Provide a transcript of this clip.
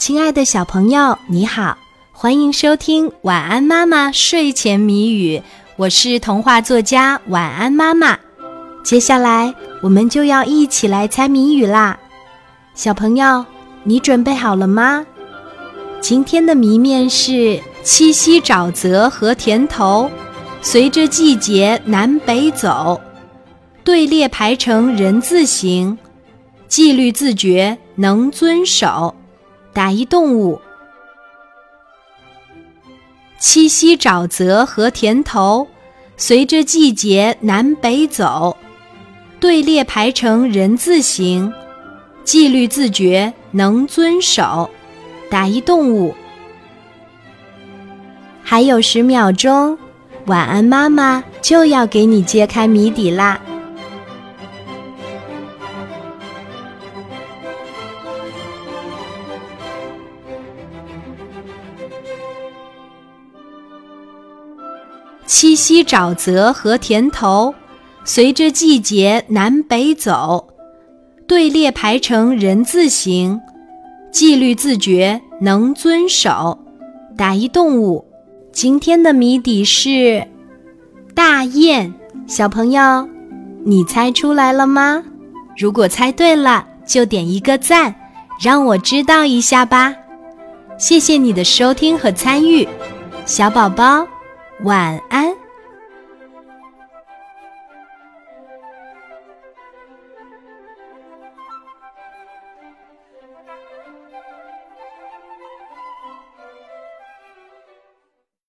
亲爱的小朋友，你好，欢迎收听《晚安妈妈睡前谜语》，我是童话作家晚安妈妈。接下来我们就要一起来猜谜语啦，小朋友，你准备好了吗？今天的谜面是：七夕沼泽和田头，随着季节南北走，队列排成人字形，纪律自觉能遵守。打一动物。七夕沼泽和田头，随着季节南北走，队列排成人字形，纪律自觉能遵守。打一动物。还有十秒钟，晚安妈妈就要给你揭开谜底啦。七夕沼泽和田头，随着季节南北走，队列排成人字形，纪律自觉能遵守。打一动物。今天的谜底是大雁。小朋友，你猜出来了吗？如果猜对了，就点一个赞，让我知道一下吧。谢谢你的收听和参与，小宝宝。晚安。